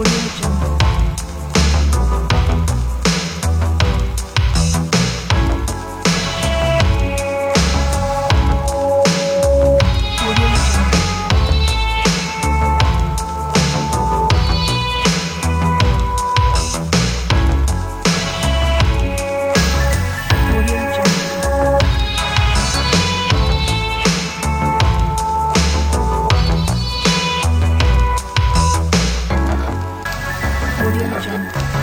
What? 我리의 의.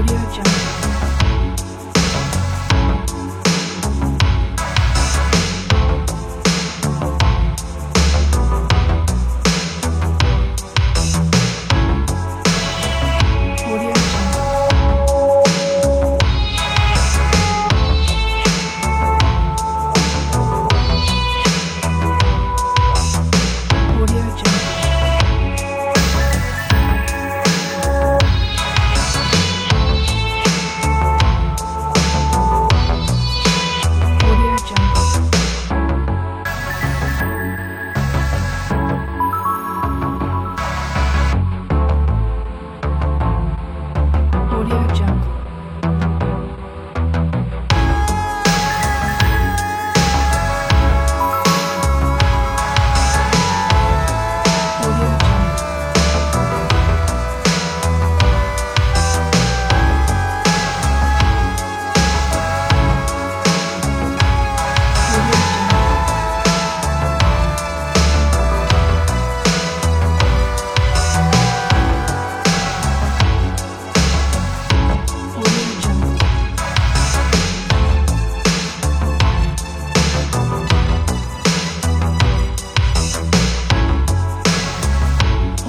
Audio Jungle.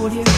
audio.